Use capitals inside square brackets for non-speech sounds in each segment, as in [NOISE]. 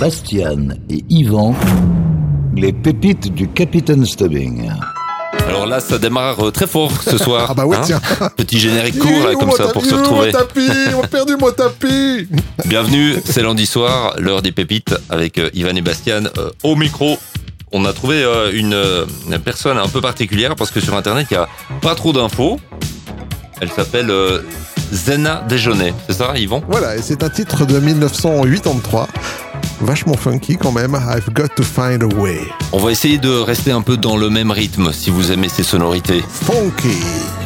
Bastian et Yvan, les pépites du Capitaine Stubbing. Alors là, ça démarre euh, très fort ce soir. Ah bah ouais, hein. tiens. Petit générique court, là, comme mon ça, pour se Mon retrouver. tapis, on a perdu mon tapis. Bienvenue, c'est lundi soir, l'heure des pépites, avec euh, Ivan et Bastian euh, au micro. On a trouvé euh, une, une personne un peu particulière, parce que sur Internet, il n'y a pas trop d'infos. Elle s'appelle euh, Zena Déjeuner, c'est ça, Yvan? Voilà, et c'est un titre de 1983. Vachement funky quand même. I've got to find a way. On va essayer de rester un peu dans le même rythme, si vous aimez ces sonorités. Funky.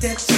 I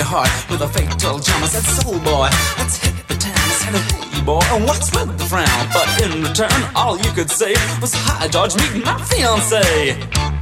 your heart with a fatal jam. I said, soul boy, let's hit the town. I said, hey boy, what's with the frown? But in return, all you could say was, hi George, meet my fiance.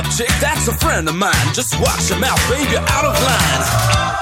up, chick, that's a friend of mine. Just watch your mouth, baby, out of line.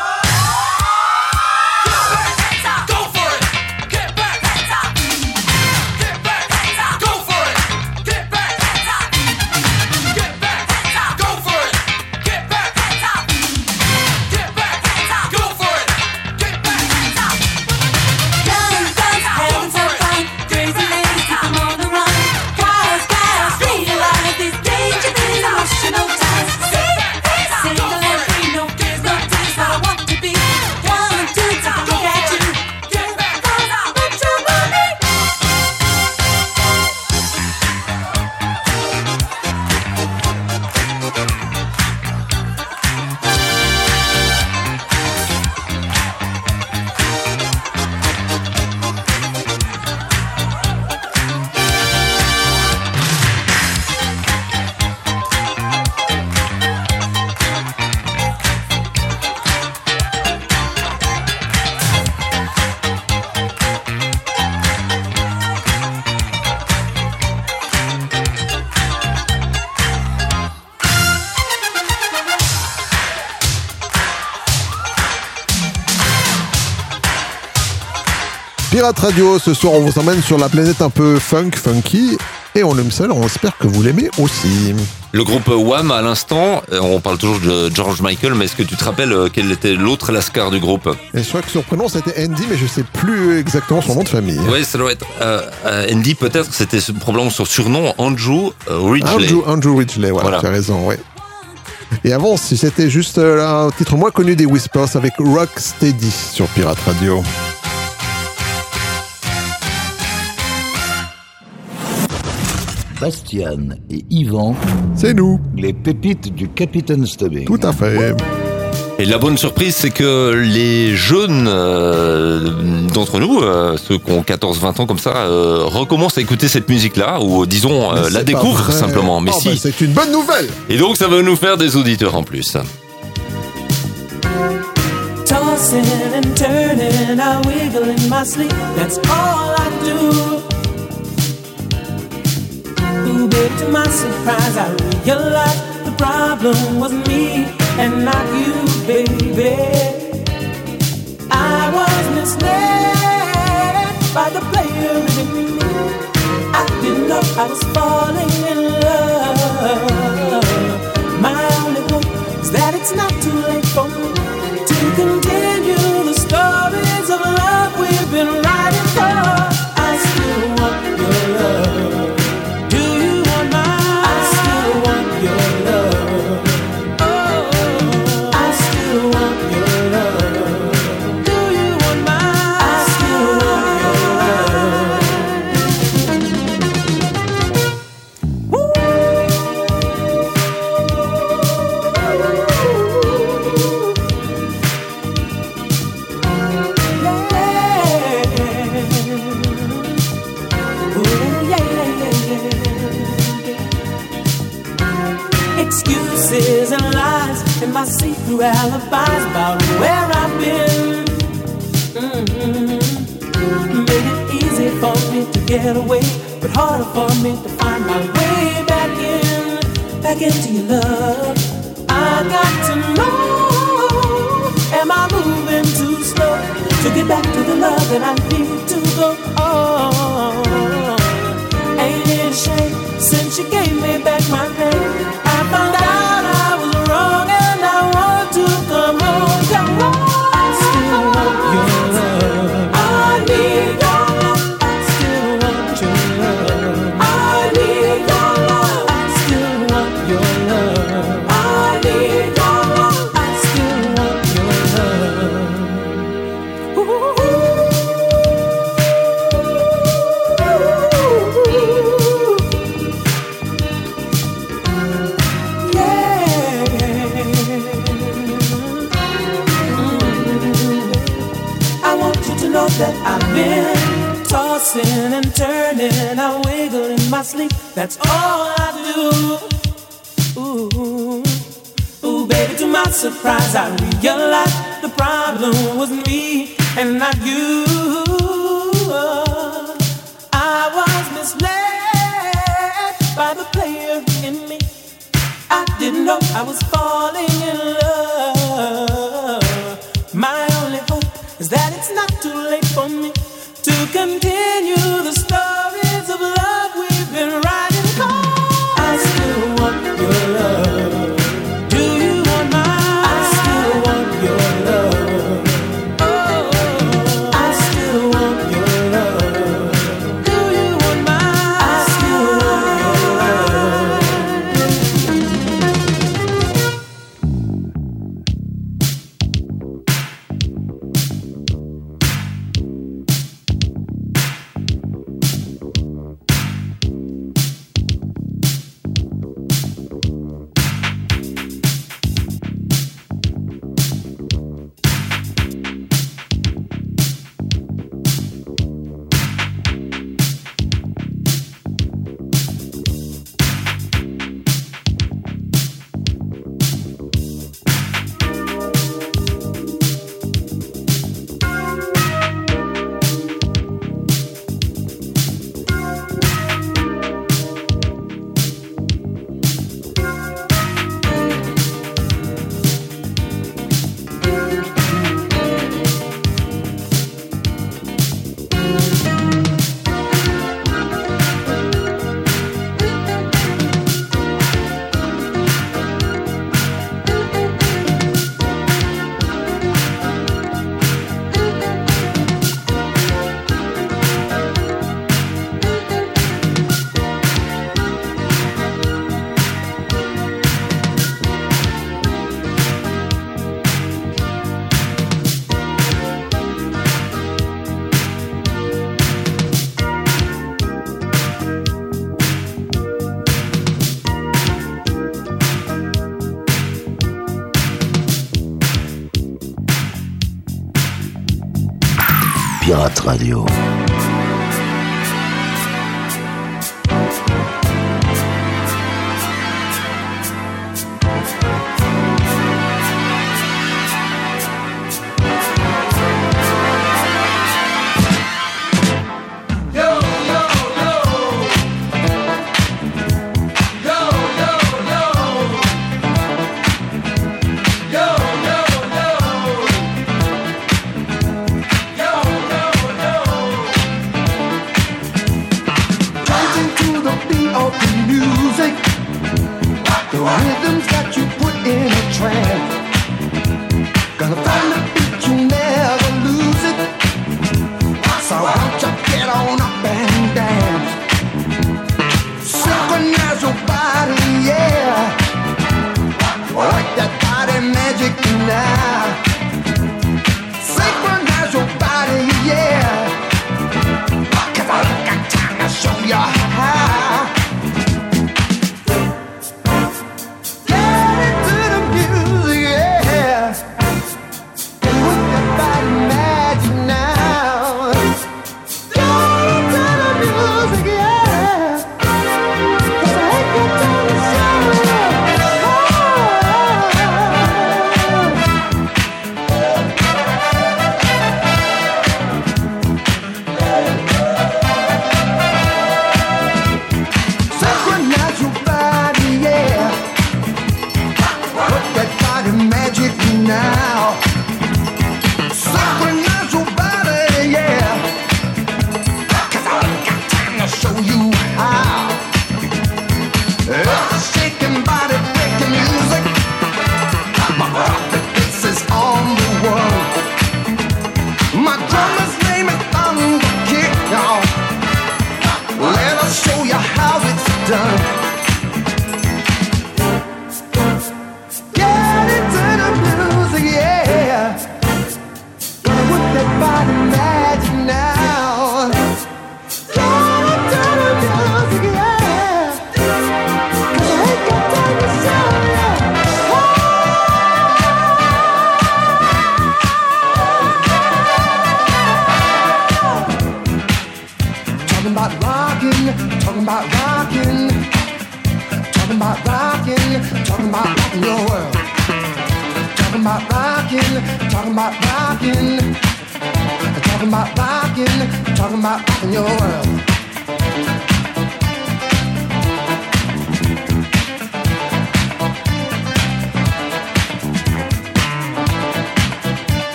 Pirate Radio. Ce soir, on vous emmène sur la planète un peu funk, funky. Et on aime ça, alors on espère que vous l'aimez aussi. Le groupe Wham, à l'instant, euh, on parle toujours de George Michael, mais est-ce que tu te rappelles euh, quel était l'autre lascar du groupe? Je crois que son prénom c'était Andy, mais je sais plus exactement son nom de famille. Oui, ça doit être euh, Andy, peut-être, c'était probablement son surnom, Andrew Ridgely. Andrew, Andrew Ridgely, voilà. tu as raison, oui. Et avant, si c'était juste un titre moins connu des Whispers avec Rocksteady sur Pirate Radio. Bastian et Yvan. C'est nous. Les pépites du Capitaine Stubbing. Tout à fait. Et la bonne surprise, c'est que les jeunes euh, d'entre nous, euh, ceux qui ont 14-20 ans comme ça, euh, recommencent à écouter cette musique-là, ou disons, la découvrent simplement. Mais oh, si. Bah, c'est une bonne nouvelle Et donc, ça va nous faire des auditeurs en plus. Babe, to my surprise, I realized the problem was me and not you, baby. I was misled by the player in me. I didn't know I was falling in love. My get away, but harder for me to find my way back in, back into your love. I got to know, am I moving too slow to get back to the love that I need to go on? Ain't it a shame since you gave me back my name? Sleep. That's all I do. Ooh, ooh, baby, to my surprise, I realized the problem was me and not you. I was misled by the player in me. I didn't know I was falling in love. My only hope is that it's not too late for me to continue the Radio.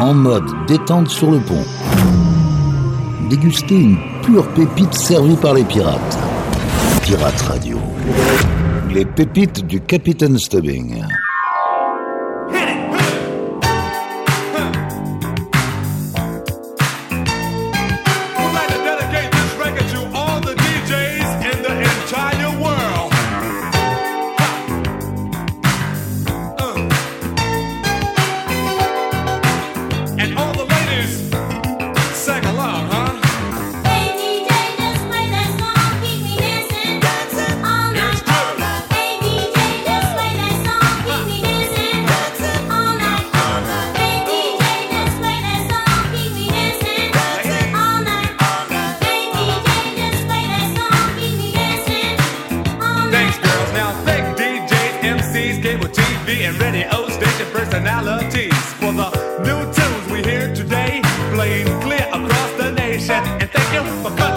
En mode détente sur le pont. Déguster une pure pépite servie par les pirates. Pirate Radio. Les pépites du capitaine Stubbing. tempo.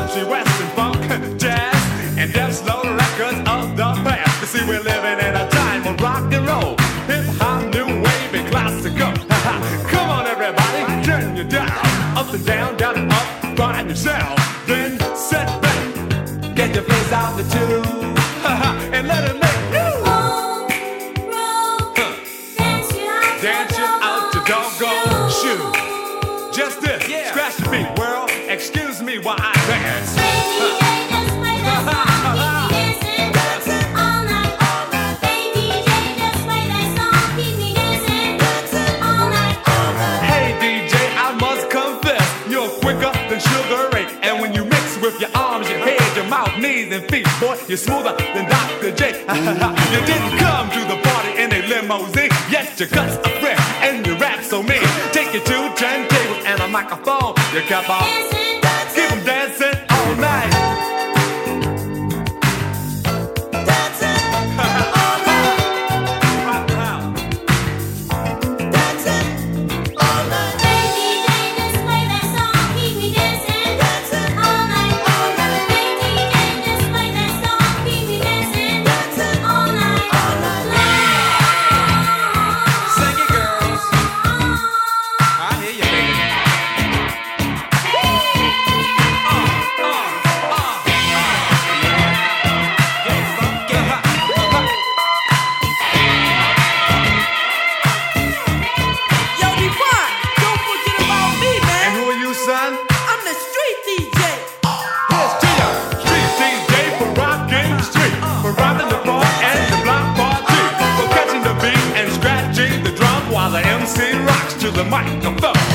Boy, you're smoother than Dr. J. [LAUGHS] you didn't come to the party in a limousine, yet your cuts are fresh and your rap so mean. Take you to turntables and a microphone. You kept on to the microphone.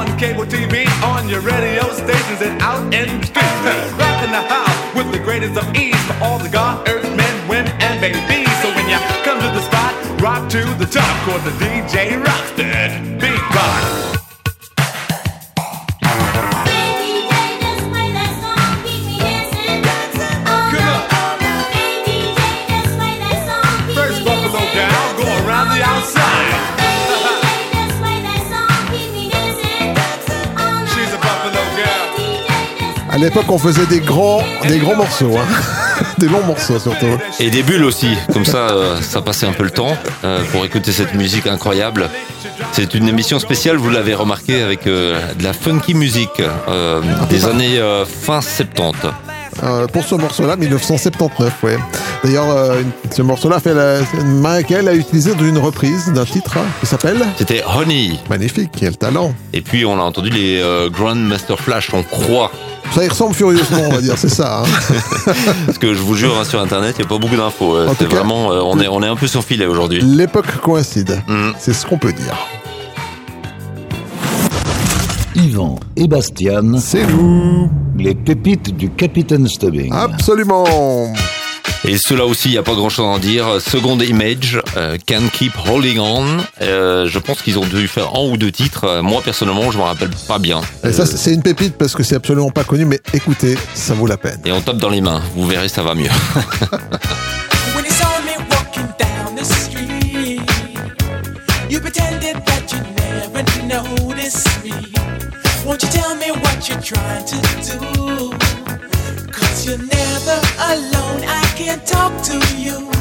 On cable TV, on your radio stations, and out in the streets. Rocking the house with the greatest of ease for all the God, earth, men, women, and babies. So when you come to the spot, rock to the top, cause the DJ rocks that beat. L'époque, on faisait des grands, des grands morceaux, hein. [LAUGHS] des longs morceaux surtout. Et des bulles aussi, comme ça, euh, ça passait un peu le temps euh, pour écouter cette musique incroyable. C'est une émission spéciale, vous l'avez remarqué, avec euh, de la funky musique des années euh, fin 70. Euh, pour ce morceau-là, 1979, ouais. D'ailleurs, euh, ce morceau-là fait la... Michael a utilisé dans une reprise d'un titre hein, qui s'appelle C'était Honey. Magnifique, quel talent. Et puis on a entendu les euh, Grandmaster Flash, on croit. Ça y ressemble furieusement, on va dire, c'est ça. hein. [LAUGHS] Parce que je vous jure, hein, sur Internet, il n'y a pas beaucoup d'infos. Euh, C'est vraiment, on, est, on est un peu sur filet aujourd'hui. L'époque coïncide, Mhm. c'est ce qu'on peut dire. Yvan et Bastian, C'est nous, les pépites du Capitaine Stubbing. absolument. Et cela aussi, il n'y a pas grand chose à en dire. Second Image, euh, Can Keep Holding On. Euh, je pense qu'ils ont dû faire un ou deux titres. Euh, Moi, personnellement, je me rappelle pas bien. Et ça, c'est une pépite parce que c'est absolument pas connu, mais écoutez, ça vaut la peine. et on tape dans les mains. Vous verrez, ça va mieux. [LAUGHS] what you're trying to do? Cause you're never alone, I can talk to. You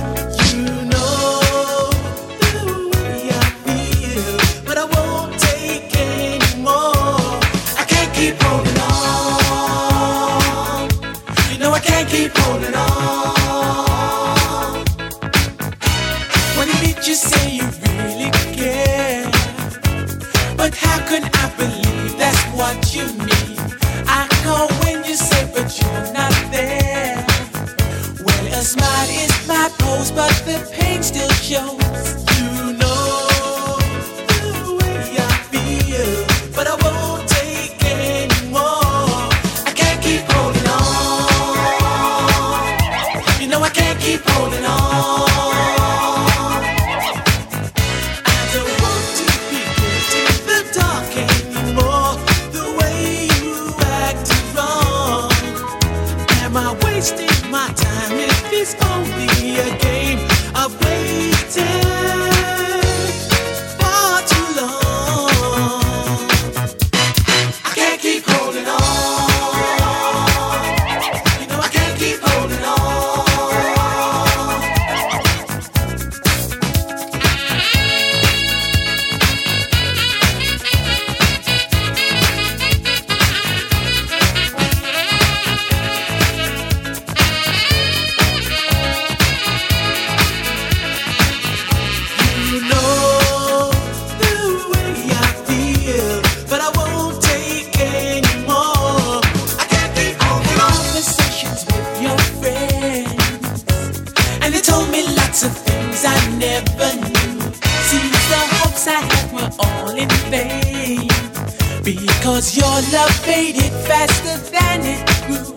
your love faded faster than it grew.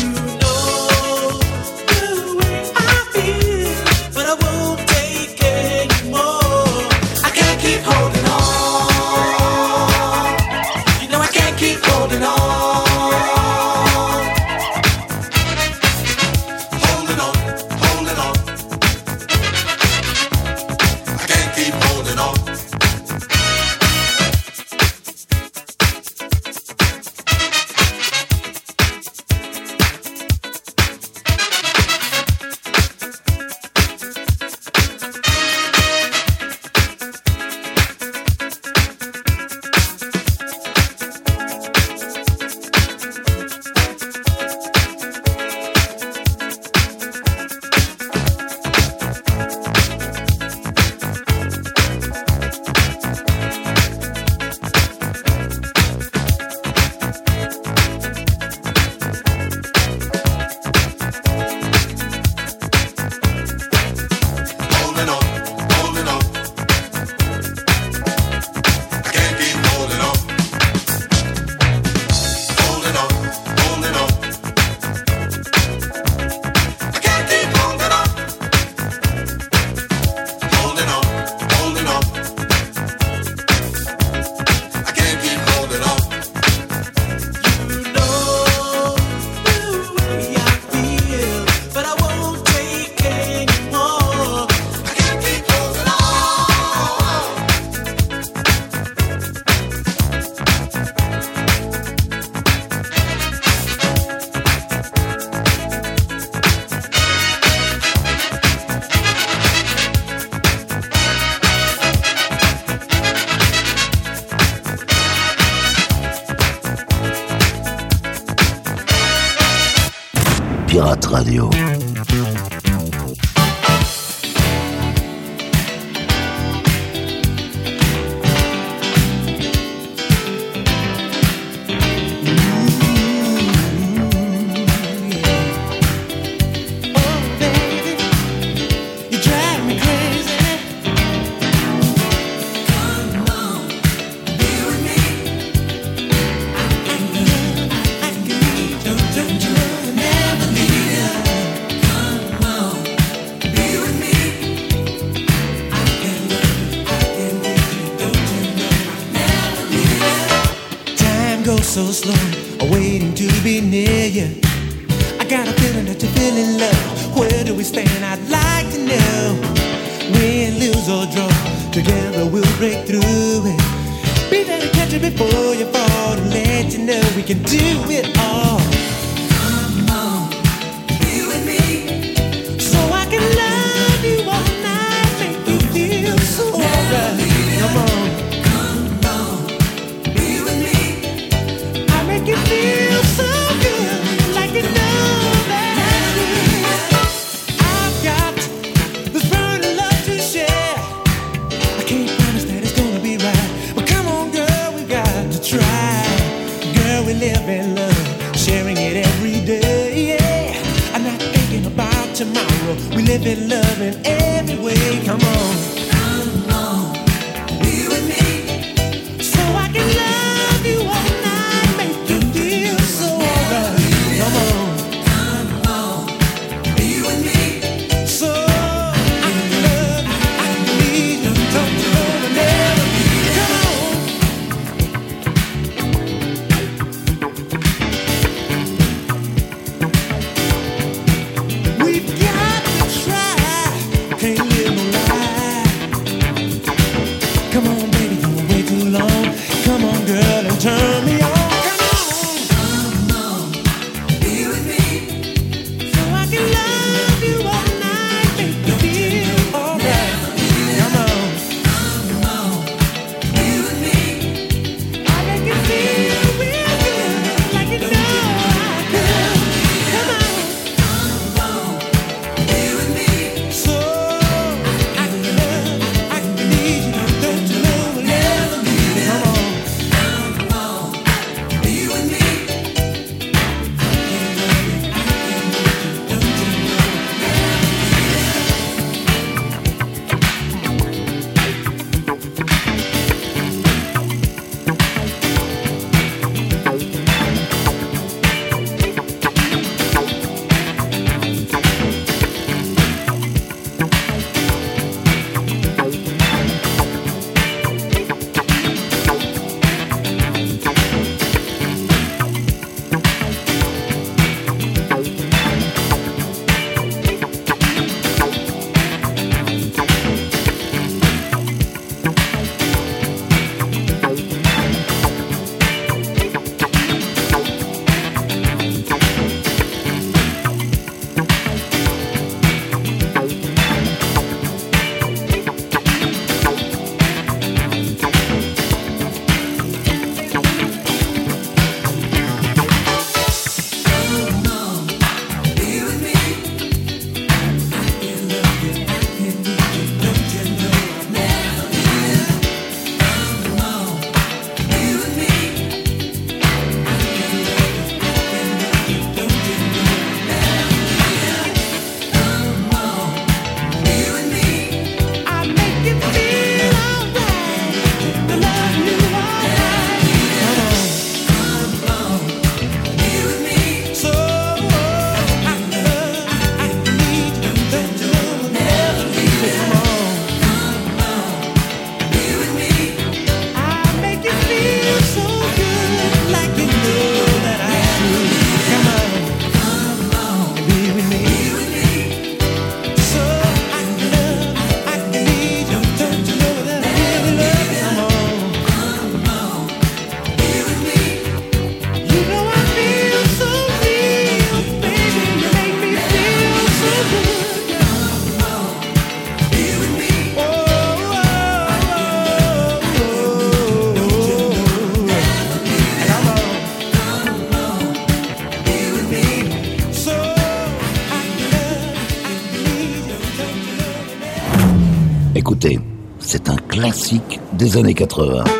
You Radio. Des années 80.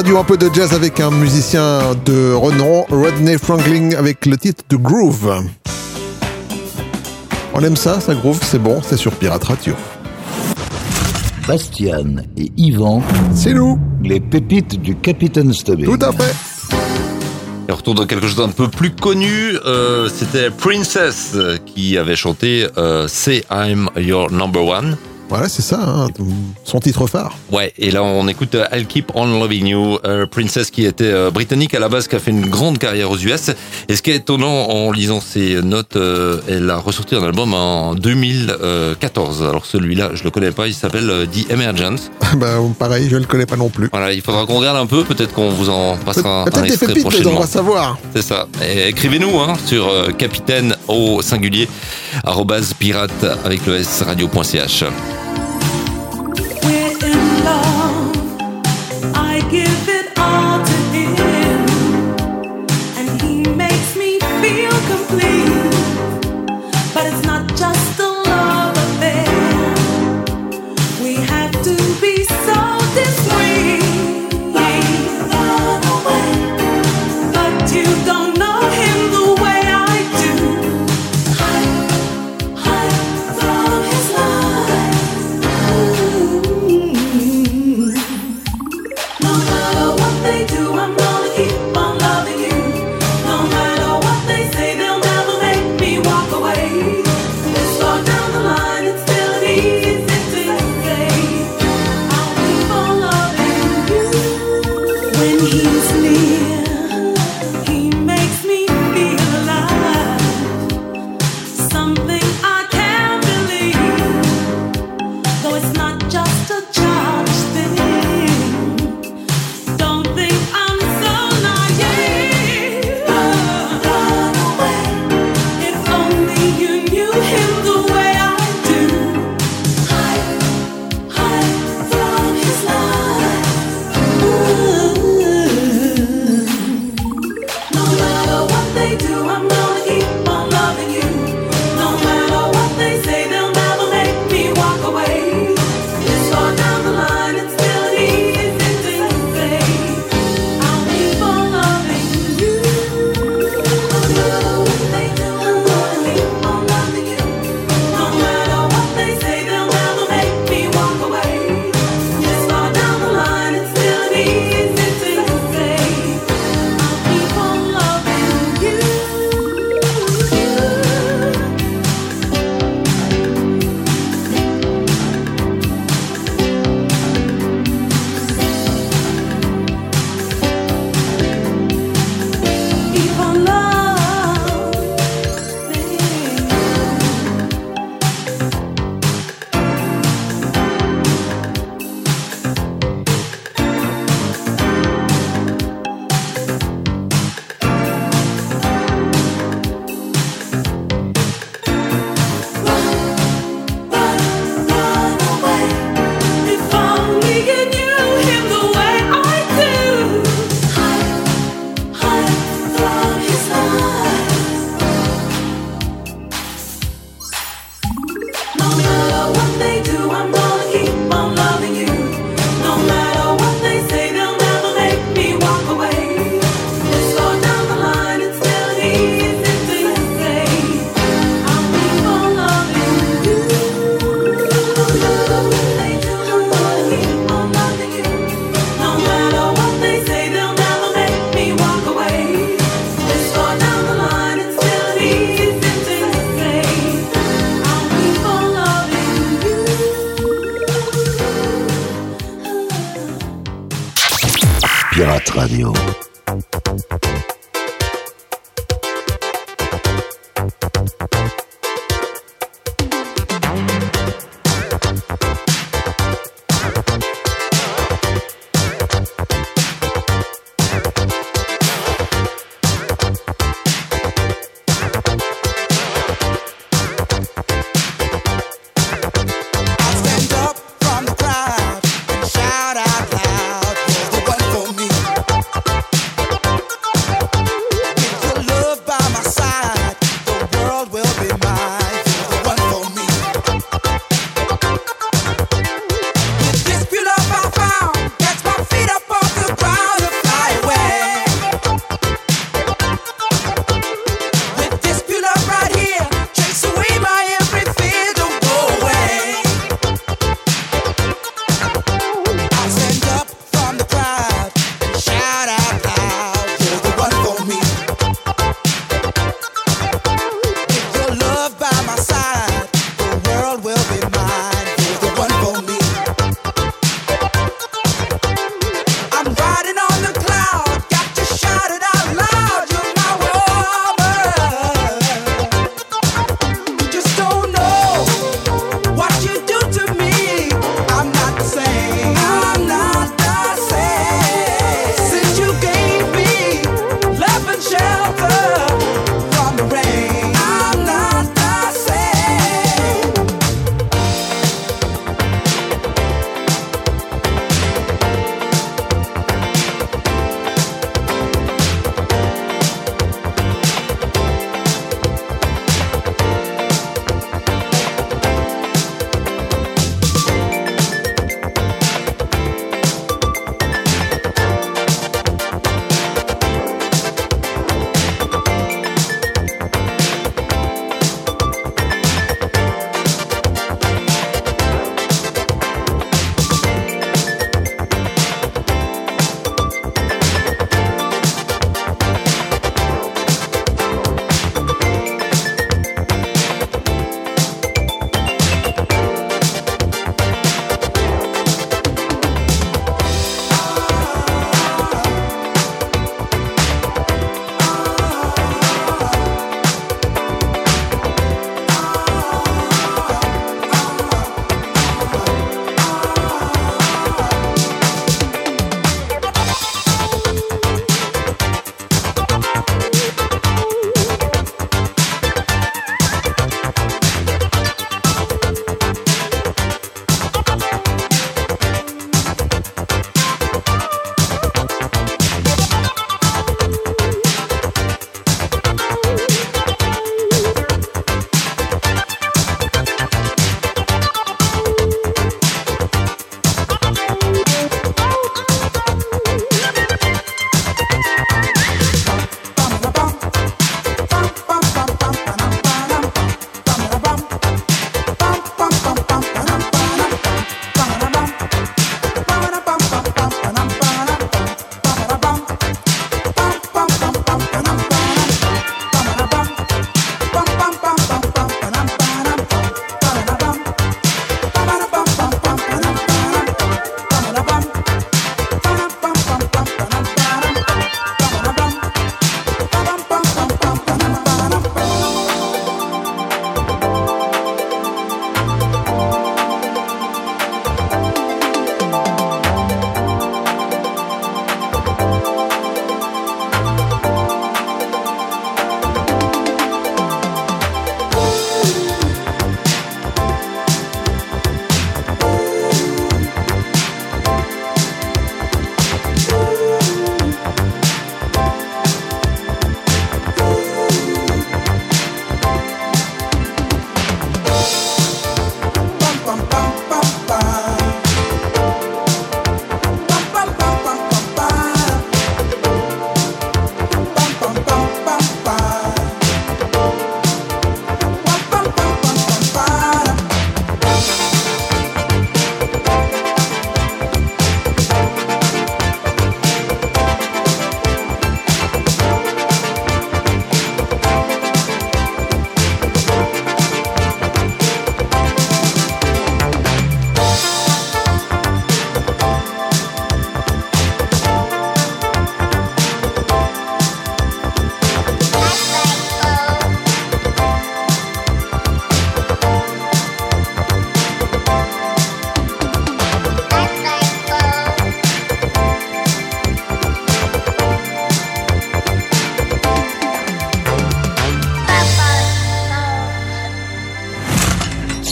Radio, un peu de jazz avec un musicien de renom, Rodney Franklin, avec le titre de Groove. On aime ça, ça groove, c'est bon, c'est sur Pirate Radio. Bastian et Yvan, C'est nous, les pépites du Capitaine Stubbing. tout à fait. Et on retourne dans quelque chose d'un peu plus connu. euh, C'était Princess euh, qui avait chanté euh, Say I'm Your Number One. Voilà, c'est ça, hein, son titre phare. Ouais, et là on écoute euh, I'll Keep On Loving You, euh, Princess qui était euh, britannique à la base, qui a fait une grande carrière aux US. Et ce qui est étonnant en lisant ses notes, euh, elle a ressorti un album en 2014. Alors celui-là, je le connais pas, il s'appelle The Emergence. [LAUGHS] bah, pareil, je ne le connais pas non plus. Voilà, il faudra qu'on regarde un peu, peut-être qu'on vous en passera un, Peut-être des extrait pépites dedans, on prochainement. va savoir. C'est ça. Écrivez-nous hein, sur capitaine au singulier arrobase pirate avec le s radio.ch.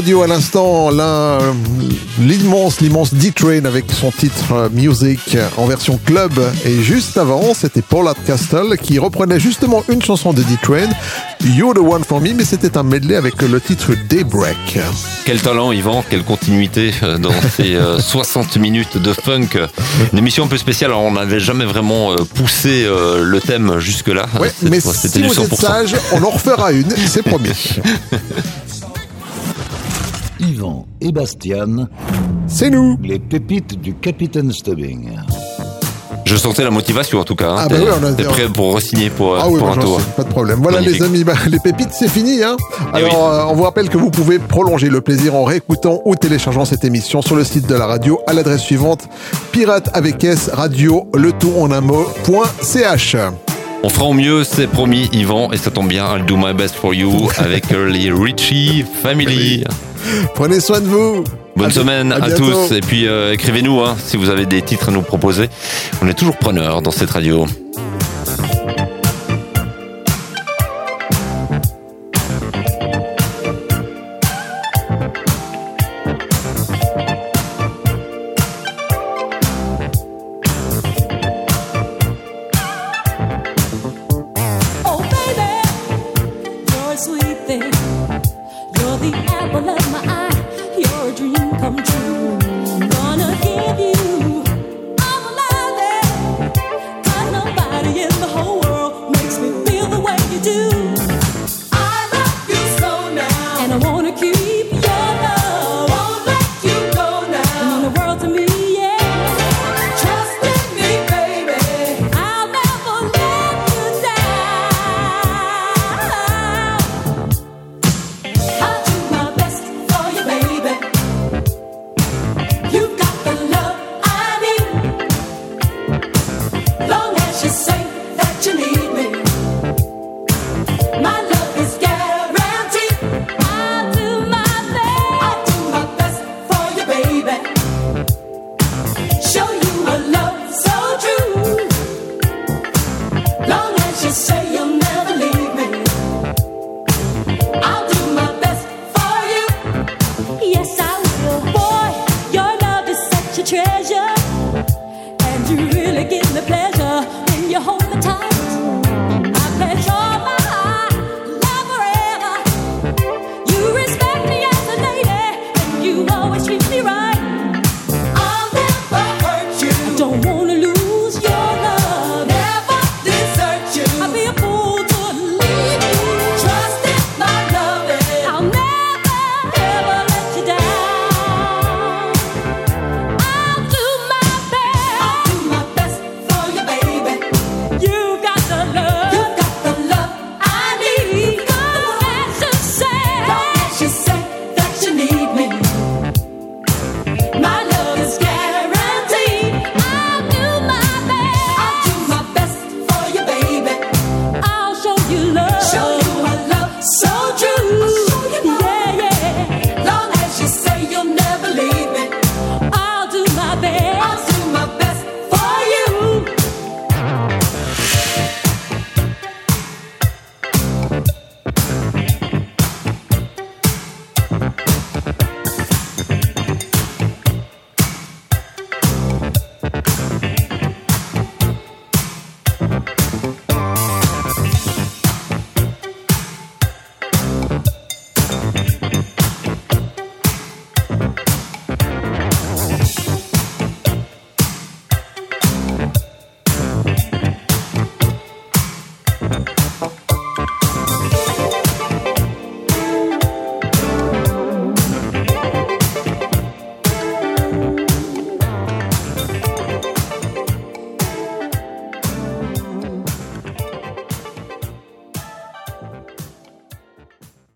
Radio à l'instant, euh, l'immense, l'immense D-Train avec son titre euh, Music en version club. Et juste avant, c'était Paul Castle qui reprenait justement une chanson de D-Train, You're the One for Me, mais c'était un medley avec le titre Daybreak. Quel talent, Yvan, quelle continuité euh, dans [LAUGHS] ces euh, 60 minutes de funk. Une émission un peu spéciale, on n'avait jamais vraiment euh, poussé euh, le thème jusque-là. Ouais, mais si vous êtes 100%. sage, on en refera une, c'est promis. [LAUGHS] Yvan et Bastian, C'est nous les pépites du Capitaine Stubbing. Je sentais la motivation en tout cas. hein. Ah bah T'es oui, on a- t'es prêt pour re-signer pour, euh, Ah oui, pour bah, un tour. sais, pas de problème. Voilà Magnifique. les amis, bah, les pépites c'est fini. Hein Eh Alors oui. euh, on vous rappelle que vous pouvez prolonger le plaisir en réécoutant ou téléchargeant cette émission sur le site de la radio à l'adresse suivante pirate avec S radio le tout en un mot point ch. On fera au mieux, c'est promis, Yvan, et ça tombe bien, I'll do my best for you [LAUGHS] avec les Richie Family. Prenez soin de vous. Bonne À semaine à, tous, et puis euh, écrivez-nous hein, si vous avez des titres à nous proposer. On est toujours preneurs dans cette radio.